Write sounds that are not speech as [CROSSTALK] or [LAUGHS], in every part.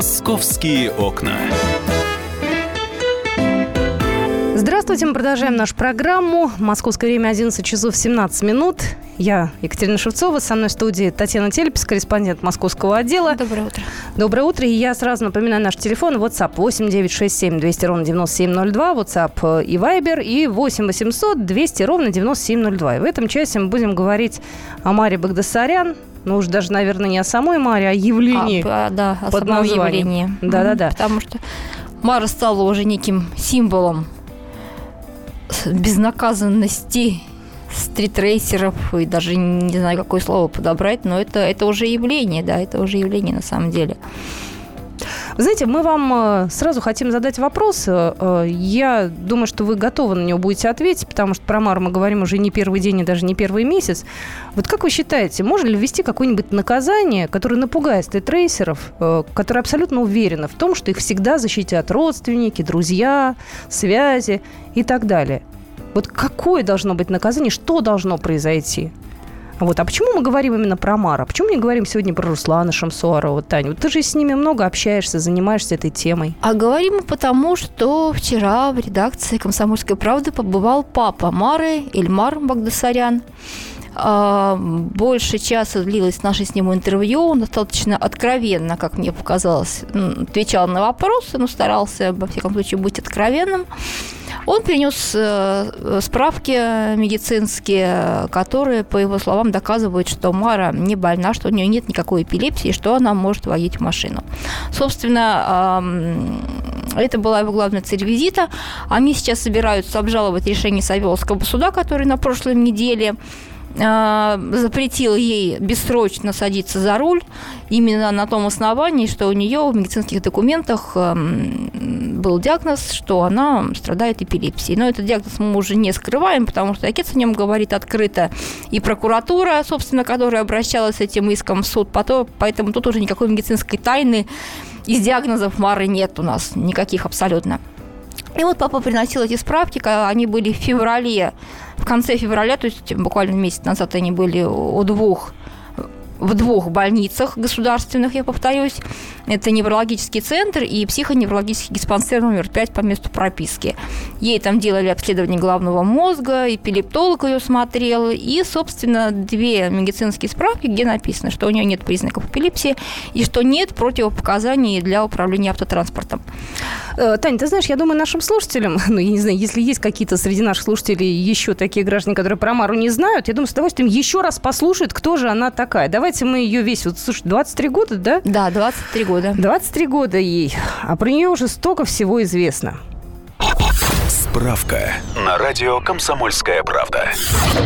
Московские окна. Здравствуйте, мы продолжаем нашу программу. Московское время 11 часов 17 минут. Я Екатерина Шевцова, со мной в студии Татьяна Телепис, корреспондент московского отдела. Доброе утро. Доброе утро. И я сразу напоминаю наш телефон. WhatsApp 8 967 200 ровно 9702. WhatsApp и Viber. И 8 800 200 ровно 9702. И в этом часе мы будем говорить о Маре Багдасарян. Ну уж даже, наверное, не о самой Маре, а о явлении. А, да, о под самом названием. явлении. Да-да-да. Потому что Мара стала уже неким символом безнаказанности стритрейсеров и даже не знаю, какое слово подобрать, но это, это уже явление, да, это уже явление на самом деле. Вы знаете, мы вам э, сразу хотим задать вопрос. Э, э, Я думаю, что вы готовы на него будете ответить, потому что про Мару мы говорим уже не первый день и даже не первый месяц. Вот как вы считаете, можно ли ввести какое-нибудь наказание, которое напугает стритрейсеров, э, которые абсолютно уверены в том, что их всегда защитят родственники, друзья, связи и так далее? Вот какое должно быть наказание, что должно произойти? Вот. А почему мы говорим именно про Мара? Почему мы не говорим сегодня про Руслана Шамсуарова? Вот ты же с ними много общаешься, занимаешься этой темой. А говорим мы потому, что вчера в редакции «Комсомольской правды» побывал папа Мары, Эльмар Багдасарян. А, Больше часа длилось наше с ним интервью. Он достаточно откровенно, как мне показалось, отвечал на вопросы, но старался, во всяком случае, быть откровенным. Он принес э, справки медицинские, которые, по его словам, доказывают, что Мара не больна, что у нее нет никакой эпилепсии, что она может водить машину. Собственно, это была его главная цель визита. Они сейчас собираются обжаловать решение Савеловского суда, который на прошлой неделе запретил ей бессрочно садиться за руль именно на том основании, что у нее в медицинских документах ам, был диагноз, что она страдает эпилепсией. Но этот диагноз мы уже не скрываем, потому что отец о нем говорит открыто. И прокуратура, собственно, которая обращалась с этим иском в суд, потом, поэтому тут уже никакой медицинской тайны из диагнозов Мары нет у нас, никаких абсолютно. И вот папа приносил эти справки, они были в феврале, в конце февраля, то есть буквально месяц назад они были у двух в двух больницах государственных, я повторюсь. Это неврологический центр и психоневрологический диспансер номер 5 по месту прописки. Ей там делали обследование головного мозга, эпилептолог ее смотрел, и, собственно, две медицинские справки, где написано, что у нее нет признаков эпилепсии и что нет противопоказаний для управления автотранспортом. Э, Таня, ты знаешь, я думаю, нашим слушателям, [LAUGHS] ну, я не знаю, если есть какие-то среди наших слушателей еще такие граждане, которые про Мару не знают, я думаю, с удовольствием еще раз послушают, кто же она такая. Давайте мы ее весь, вот, слушай, 23 года, да? Да, 23 года. 23 года ей, а про нее уже столько всего известно. Справка на радио «Комсомольская правда».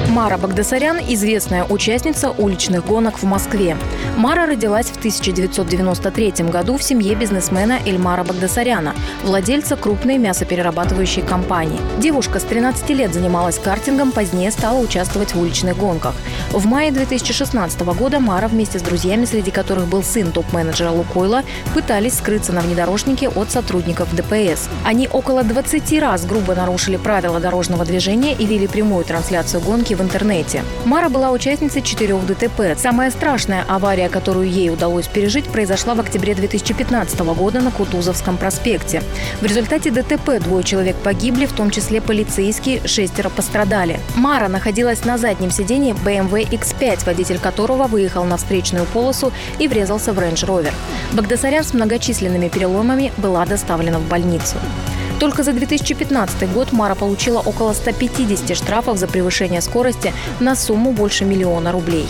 Мара Багдасарян – известная участница уличных гонок в Москве. Мара родилась в 1993 году в семье бизнесмена Эльмара Багдасаряна, владельца крупной мясоперерабатывающей компании. Девушка с 13 лет занималась картингом, позднее стала участвовать в уличных гонках. В мае 2016 года Мара вместе с друзьями, среди которых был сын топ-менеджера Лукойла, пытались скрыться на внедорожнике от сотрудников ДПС. Они около 20 раз грубо нарушили правила дорожного движения и вели прямую трансляцию гонки в интернете. Мара была участницей четырех ДТП. Самая страшная авария, которую ей удалось пережить, произошла в октябре 2015 года на Кутузовском проспекте. В результате ДТП двое человек погибли, в том числе полицейские, шестеро пострадали. Мара находилась на заднем сидении BMW X5, водитель которого выехал на встречную полосу и врезался в Range Rover. Багдасарян с многочисленными переломами была доставлена в больницу. Только за 2015 год Мара получила около 150 штрафов за превышение скорости на сумму больше миллиона рублей.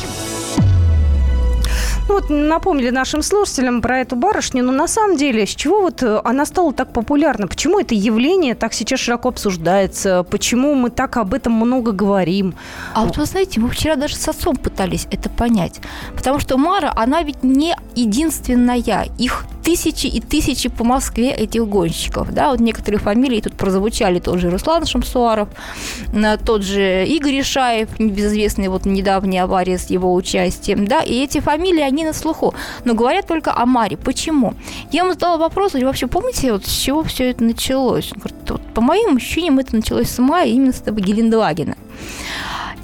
Ну вот напомнили нашим слушателям про эту барышню, но на самом деле, с чего вот э, она стала так популярна? Почему это явление так сейчас широко обсуждается? Почему мы так об этом много говорим? А вот вы знаете, мы вчера даже с отцом пытались это понять. Потому что Мара, она ведь не единственная. Их тысячи и тысячи по Москве этих гонщиков. Да, вот некоторые фамилии тут прозвучали. Тот же Руслан Шамсуаров, э, тот же Игорь Ишаев, небезызвестный вот недавняя авария с его участием. Да, и эти фамилии, они на слуху. Но говорят только о Маре. Почему? Я ему задала вопрос, говорю, вообще помните, вот с чего все это началось? Он говорит, вот, по моим ощущениям, это началось с мая именно с этого Гелендвагена.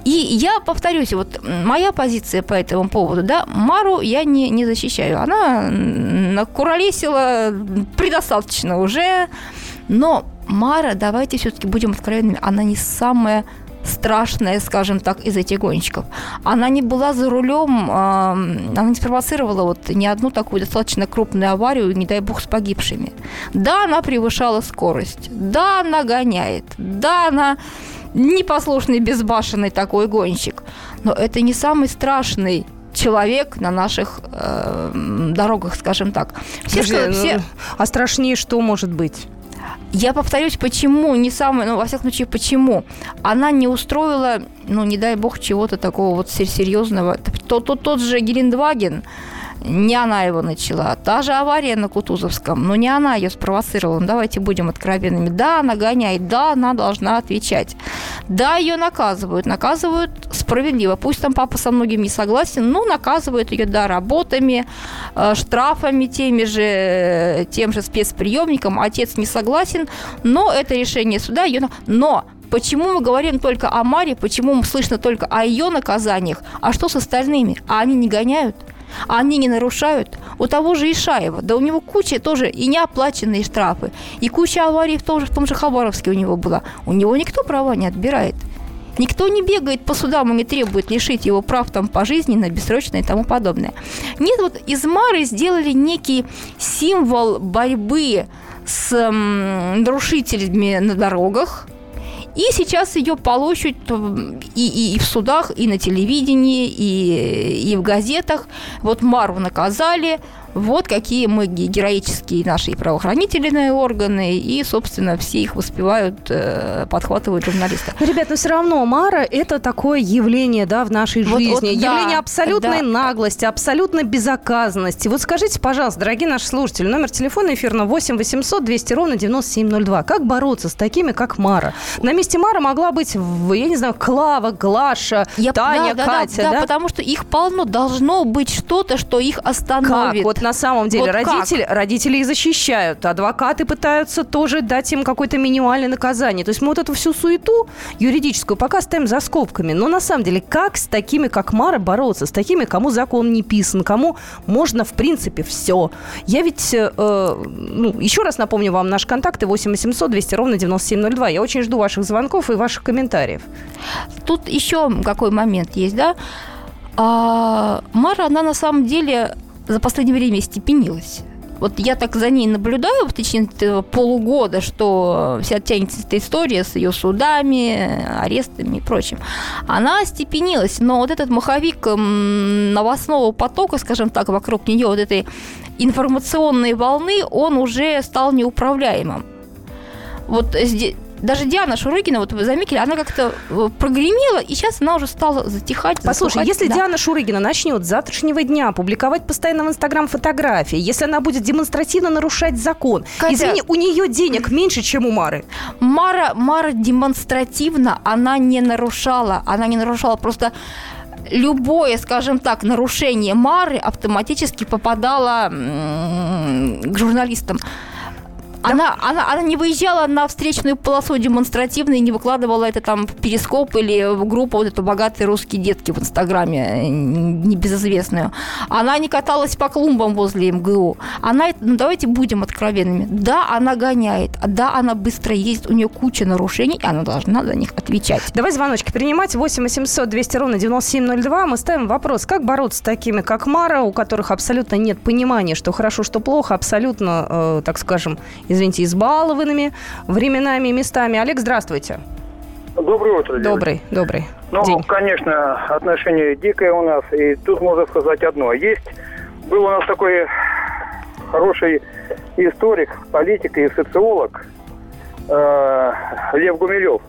И я повторюсь, вот моя позиция по этому поводу, да, Мару я не, не защищаю. Она накуролесила предостаточно уже, но Мара, давайте все-таки будем откровенными, она не самая страшная, скажем так, из этих гонщиков. Она не была за рулем, она не спровоцировала вот ни одну такую достаточно крупную аварию, не дай бог, с погибшими. Да, она превышала скорость, да, она гоняет, да, она непослушный, безбашенный такой гонщик. Но это не самый страшный человек на наших э, дорогах, скажем так. Все, Подожди, что, все... Ну, а страшнее что может быть? Я повторюсь, почему, не самое, ну, во всяком случае, почему. Она не устроила, ну, не дай бог, чего-то такого вот серьезного. Тот, тот, тот же Гелендваген, не она его начала. Та же авария на Кутузовском, но не она ее спровоцировала. Ну, давайте будем откровенными. Да, она гоняет, да, она должна отвечать. Да, ее наказывают. Наказывают справедливо. Пусть там папа со многим не согласен, но наказывают ее, да, работами, э, штрафами теми же, тем же спецприемником. Отец не согласен, но это решение суда. Ее... Но Почему мы говорим только о Маре, почему мы слышно только о ее наказаниях, а что с остальными? А они не гоняют? А они не нарушают. У того же Ишаева, да у него куча тоже и неоплаченные штрафы, и куча аварий в том же, в том же Хабаровске у него была. У него никто права не отбирает. Никто не бегает по судам и не требует лишить его прав там пожизненно, бессрочно и тому подобное. Нет, вот из Мары сделали некий символ борьбы с м, нарушителями на дорогах – и сейчас ее полощут и, и, и в судах, и на телевидении, и, и в газетах. Вот Мару наказали, вот какие мы героические наши правоохранительные органы, и, собственно, все их успевают, э, подхватывают журналисты. Но, ребят, но все равно Мара – это такое явление да, в нашей вот, жизни. Вот, явление да, абсолютной да. наглости, абсолютной безоказанности. Вот скажите, пожалуйста, дорогие наши слушатели, номер телефона эфирного 8 800 200 ровно 9702. Как бороться с такими, как Мара? На месте Мара могла быть, я не знаю, Клава, Глаша, Я, Таня, да, Катя, да, да, да? потому что их полно. Должно быть что-то, что их остановит. Как? Вот на самом деле вот родители, родители их защищают, адвокаты пытаются тоже дать им какое-то минимальное наказание. То есть мы вот эту всю суету юридическую пока ставим за скобками. Но на самом деле, как с такими, как Мара, бороться? С такими, кому закон не писан, кому можно, в принципе, все. Я ведь, э, ну, еще раз напомню вам наши контакты 8 800 200 ровно 9702. Я очень жду ваших звонков и ваших комментариев. Тут еще какой момент есть, да? А, Мара, она на самом деле за последнее время степенилась. Вот я так за ней наблюдаю в течение этого полугода, что вся тянется эта история с ее судами, арестами и прочим. Она степенилась, но вот этот маховик новостного потока, скажем так, вокруг нее, вот этой информационной волны, он уже стал неуправляемым. Вот здесь даже Диана Шурыгина, вот вы заметили, она как-то э, прогремела, и сейчас она уже стала затихать. Послушай, затухать, если да. Диана Шурыгина начнет с завтрашнего дня публиковать постоянно в Инстаграм фотографии, если она будет демонстративно нарушать закон, Катя, извини, у нее денег меньше, чем у Мары. Мара, Мара демонстративно, она не нарушала, она не нарушала, просто любое, скажем так, нарушение Мары автоматически попадало к журналистам. Она, она, она не выезжала на встречную полосу демонстративно и не выкладывала это там в перископ или в группу вот эту «Богатые русские детки» в Инстаграме, небезызвестную. Она не каталась по клумбам возле МГУ. Она, ну давайте будем откровенными. Да, она гоняет, да, она быстро ездит, у нее куча нарушений, и она должна за них отвечать. Давай звоночки принимать. 8 800 200 ровно 9702. Мы ставим вопрос, как бороться с такими, как Мара, у которых абсолютно нет понимания, что хорошо, что плохо, абсолютно, э, так скажем, извините, избалованными временами и местами. Олег, здравствуйте. Доброе утро. Добрый, добрый ну, день. конечно, отношение дикое у нас. И тут можно сказать одно. Есть, был у нас такой хороший историк, политик и социолог э, Лев Гумилев.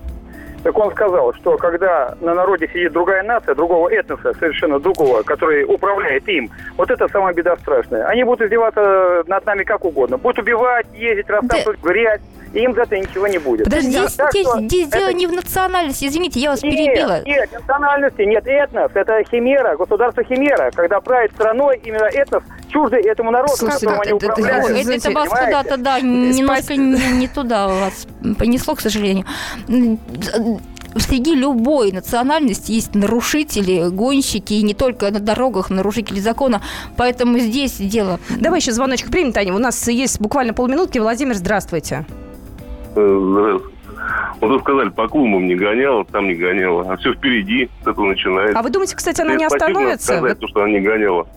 Так он сказал, что когда на народе сидит другая нация, другого этноса, совершенно другого, который управляет им, вот это самая беда страшная. Они будут издеваться над нами как угодно. Будут убивать, ездить, рассказывать да. грязь, им за это ничего не будет. Подожди, здесь, так, здесь, здесь это... дело не в национальности. Извините, я вас нет, перебила. Нет, национальности, нет этнос. Это химера, государство химера. Когда правит страной именно этнос, чуждый этому народу, Слушайте, которым они управляют. Это, это, это вас куда-то, да, немножко не, не туда вас понесло, к сожалению среди любой национальности есть нарушители, гонщики, и не только на дорогах нарушители закона. Поэтому здесь дело... Давай еще звоночек примем, Таня. У нас есть буквально полминутки. Владимир, здравствуйте. Вот вы сказали, по клумбам не гоняла, там не гоняла. А все впереди, с этого начинается. А вы думаете, кстати, она не остановится? сказать, то, что она не гоняла.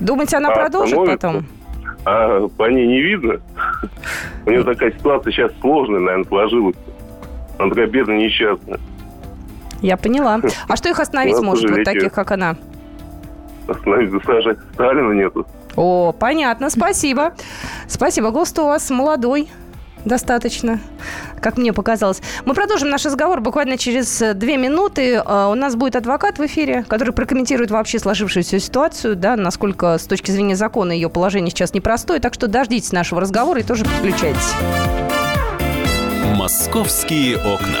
Думаете, она А продолжит потом? А по ней не видно. У нее такая ситуация сейчас сложная, наверное, сложилась. Она такая бедная, несчастная. Я поняла. А что их остановить [LAUGHS] может, вот таких, как она? Остановить засажать. Сталина нету. О, понятно, спасибо. Спасибо. Гост у вас молодой достаточно, как мне показалось. Мы продолжим наш разговор буквально через э, две минуты. Э, У нас будет адвокат в эфире, который прокомментирует вообще сложившуюся ситуацию, да, насколько с точки зрения закона ее положение сейчас непростое. Так что дождитесь нашего разговора и тоже подключайтесь. «Московские окна».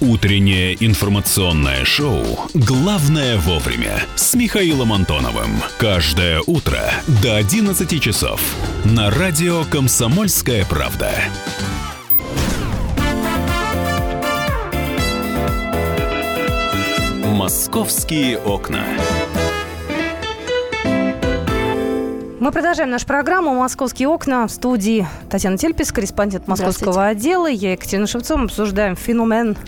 Утреннее информационное шоу «Главное вовремя» с Михаилом Антоновым. Каждое утро до 11 часов на радио «Комсомольская правда». «Московские окна». Мы продолжаем нашу программу «Московские окна» в студии Татьяна Тельпис, корреспондент московского отдела. Я Екатерина Шевцова. Обсуждаем феномен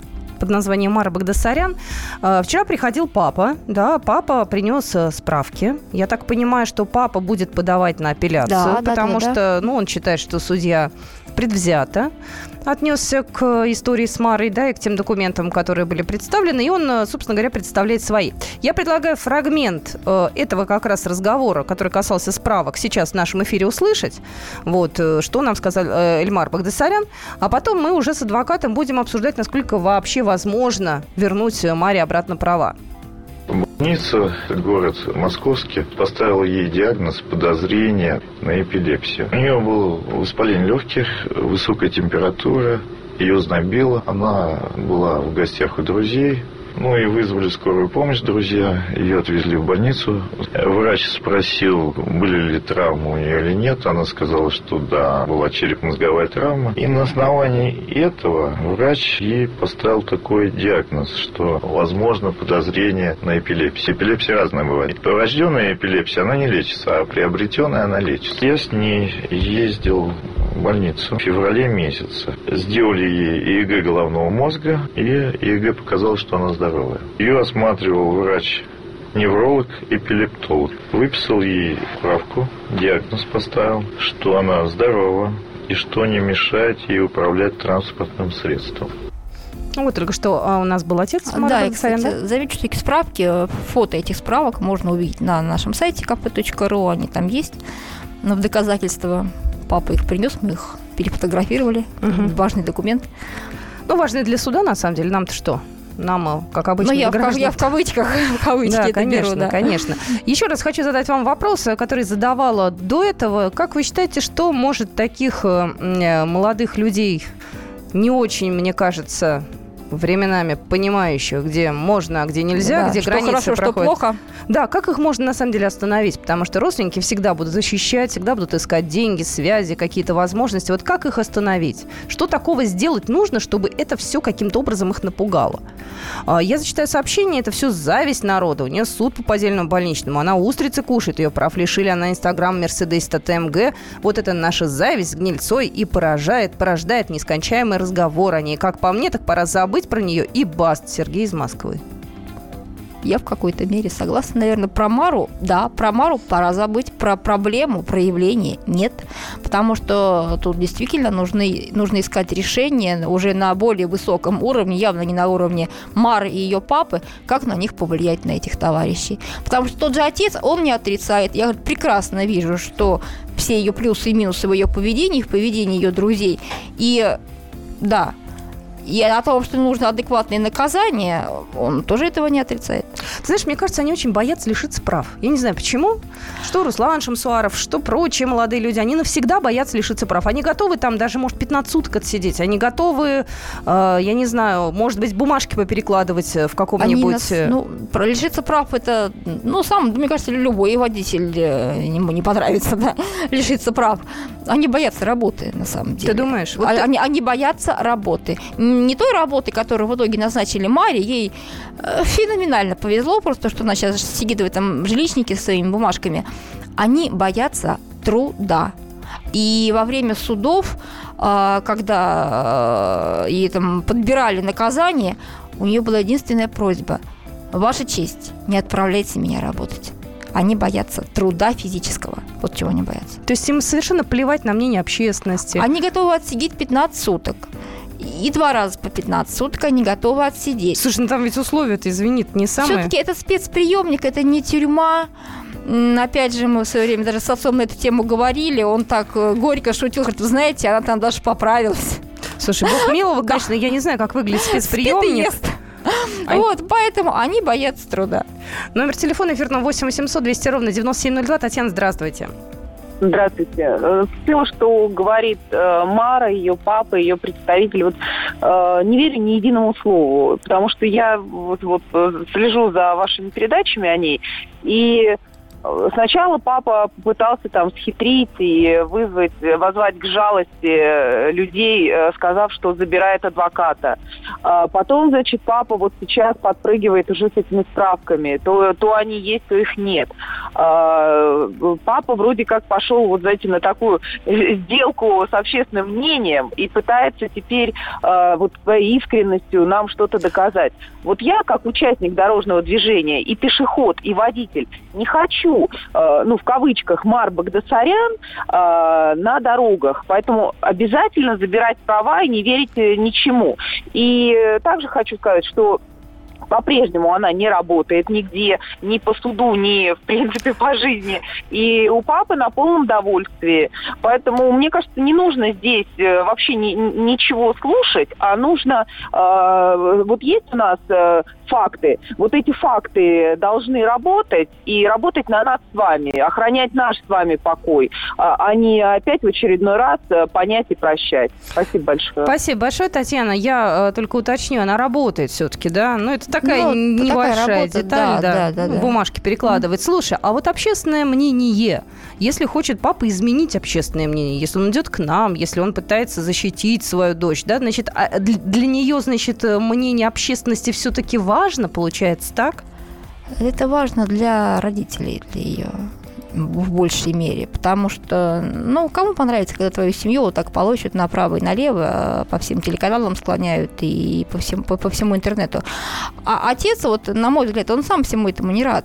под названием Мара Багдасарян. Э, Вчера приходил папа, да, папа принес э, справки. Я так понимаю, что папа будет подавать на апелляцию, Да, да, потому да, да. что, ну, он считает, что судья предвзято отнесся к истории с Марой, да, и к тем документам, которые были представлены, и он, э, собственно говоря, представляет свои. Я предлагаю фрагмент э, этого как раз разговора, который касался справок, сейчас в нашем эфире услышать, вот, э, что нам сказал э, Эльмар Багдасарян, а потом мы уже с адвокатом будем обсуждать, насколько вообще возможно вернуть э, Маре обратно права. Больница, город московский, поставила ей диагноз подозрение на эпилепсию. У нее было воспаление легких, высокая температура, ее знобило. Она была в гостях у друзей. Ну и вызвали скорую помощь, друзья. Ее отвезли в больницу. Врач спросил, были ли травмы у нее или нет. Она сказала, что да, была черепно-мозговая травма. И на основании этого врач ей поставил такой диагноз, что возможно подозрение на эпилепсию. Эпилепсия разная бывает. Врожденная эпилепсия, она не лечится, а приобретенная она лечится. Я с ней ездил в больницу в феврале месяце. Сделали ей ЭЭГ головного мозга, и ЭЭГ показало, что она здоровая. Ее осматривал врач невролог, эпилептолог. Выписал ей справку, диагноз поставил, что она здорова и что не мешает ей управлять транспортным средством. Ну, вот только что а, у нас был отец Мары Да, и, кстати, да? замечу, что эти справки, фото этих справок можно увидеть на нашем сайте kp.ru, они там есть. Но в доказательство папа их принес, мы их перефотографировали. Мгм. Важный документ. Ну, важный для суда, на самом деле. Нам-то что? Нам, э, как обычно, Но я, в, кав- граждан. я в кавычках, [LAUGHS] в кавычки Да, это конечно, беру, да. конечно. Еще раз хочу задать вам вопрос, э, который задавала до этого. Как вы считаете, что может таких э, молодых людей, не очень, мне кажется, временами понимающих, где можно, а где нельзя, Да, где что границы хорошо, что проходят. плохо. Да, как их можно на самом деле остановить? Потому что родственники всегда будут защищать, всегда будут искать деньги, связи, какие-то возможности. Вот как их остановить? Что такого сделать нужно, чтобы это все каким-то образом их напугало? А, Я зачитаю сообщение, это все зависть народа. У нее суд по поддельному больничному. Она устрицы кушает, ее прав лишили, она Инстаграм Мерседес ТМГ. Вот это наша зависть гнильцой и поражает, порождает нескончаемый разговор о ней. Как по мне, так пора забыть про нее и баст. Сергей из Москвы. Я в какой-то мере согласна. Наверное, про Мару, да, про Мару пора забыть, про проблему, проявление нет. Потому что тут действительно нужны, нужно искать решения уже на более высоком уровне, явно не на уровне Мары и ее папы, как на них повлиять на этих товарищей. Потому что тот же отец, он не отрицает. Я прекрасно вижу, что все ее плюсы и минусы в ее поведении, в поведении ее друзей. И да, И о том, что нужно адекватные наказания, он тоже этого не отрицает. Ты знаешь, мне кажется, они очень боятся лишиться прав. Я не знаю, почему. Что Руслан Шамсуаров, что прочие молодые люди, они навсегда боятся лишиться прав. Они готовы там даже, может, 15 суток отсидеть. Они готовы, э, я не знаю, может быть, бумажки поперекладывать в каком-нибудь... Нас, э, ну, про лишиться прав это, ну, сам, мне кажется, любой водитель э, ему не понравится, [LAUGHS] да, лишиться прав. Они боятся работы, на самом деле. Ты думаешь? Вот они, ты... они боятся работы не той работы, которую в итоге назначили Маре, ей э, феноменально повезло, просто что она сейчас сидит в этом жилищнике с своими бумажками. Они боятся труда. И во время судов, э, когда э, ей там подбирали наказание, у нее была единственная просьба. Ваша честь, не отправляйте меня работать. Они боятся труда физического. Вот чего они боятся. То есть им совершенно плевать на мнение общественности. Они готовы отсидеть 15 суток и два раза по 15 суток они готовы отсидеть. Слушай, ну там ведь условия-то, извини, не самые... Все-таки это спецприемник, это не тюрьма. Опять же, мы в свое время даже с отцом на эту тему говорили, он так э, горько шутил, говорит, вы знаете, она там даже поправилась. Слушай, бог [LAUGHS] милого, конечно, я не знаю, как выглядит спецприемник. А... Вот, поэтому они боятся труда. Номер телефона эфирного 8 800 200 ровно 9702. Татьяна, здравствуйте. Здравствуйте. Э, Все, что говорит э, Мара, ее папа, ее представитель, вот э, не верю ни единому слову, потому что я вот, вот слежу за вашими передачами о ней, и Сначала папа пытался там схитрить и вызвать, возвать к жалости э, людей, э, сказав, что забирает адвоката. А потом, значит, папа вот сейчас подпрыгивает уже с этими справками. То, то они есть, то их нет. А, папа вроде как пошел вот, знаете, на такую сделку с общественным мнением и пытается теперь а, вот своей искренностью нам что-то доказать. Вот я, как участник дорожного движения и пешеход, и водитель, не хочу хочу, э, ну, в кавычках, Мар Багдасарян э, на дорогах. Поэтому обязательно забирать права и не верить ничему. И также хочу сказать, что по-прежнему она не работает нигде, ни по суду, ни, в принципе, по жизни. И у папы на полном довольстве. Поэтому, мне кажется, не нужно здесь э, вообще ни, ничего слушать, а нужно... Э, вот есть у нас э, факты. Вот эти факты должны работать и работать на нас с вами, охранять наш с вами покой, а, а не опять в очередной раз э, понять и прощать. Спасибо большое. Спасибо большое, Татьяна. Я э, только уточню, она работает все-таки, да? Ну, это такая ну, небольшая такая работа, деталь, да, да, да, да, бумажки перекладывать. Mm. Слушай, а вот общественное мнение, если хочет папа изменить общественное мнение, если он идет к нам, если он пытается защитить свою дочь, да, значит, а для, для нее, значит, мнение общественности все-таки важно, получается так? Это важно для родителей, для ее в большей мере, потому что, ну, кому понравится, когда твою семью вот так полощут направо и налево, а по всем телеканалам склоняют и по, всем, по, по всему интернету. А отец, вот, на мой взгляд, он сам всему этому не рад.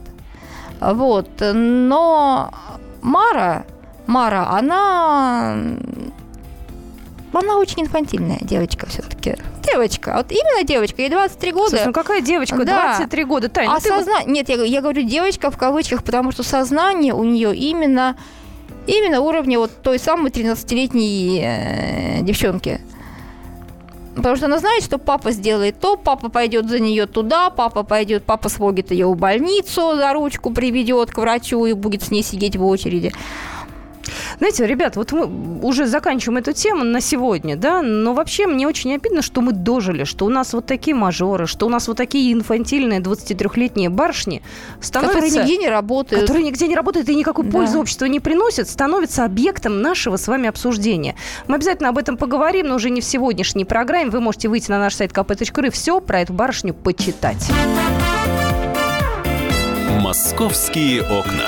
Вот, но Мара, Мара, она она очень инфантильная девочка все-таки. Девочка. Вот именно девочка. Ей 23 года. Слушай, ну какая девочка? Да. 23 года. Таня, а созна... вот... Нет, я, я говорю девочка в кавычках, потому что сознание у нее именно, именно уровня вот той самой 13-летней э, девчонки. Потому что она знает, что папа сделает то, папа пойдет за нее туда, папа пойдет, папа сводит ее в больницу, за ручку приведет к врачу и будет с ней сидеть в очереди. Знаете, ребят, вот мы уже заканчиваем эту тему на сегодня, да, но вообще мне очень обидно, что мы дожили, что у нас вот такие мажоры, что у нас вот такие инфантильные 23-летние барышни становятся... Которые нигде не работают. Которые нигде не работают и никакой да. пользы обществу не приносят, становятся объектом нашего с вами обсуждения. Мы обязательно об этом поговорим, но уже не в сегодняшней программе. Вы можете выйти на наш сайт kp.ru и все про эту барышню почитать. «Московские окна».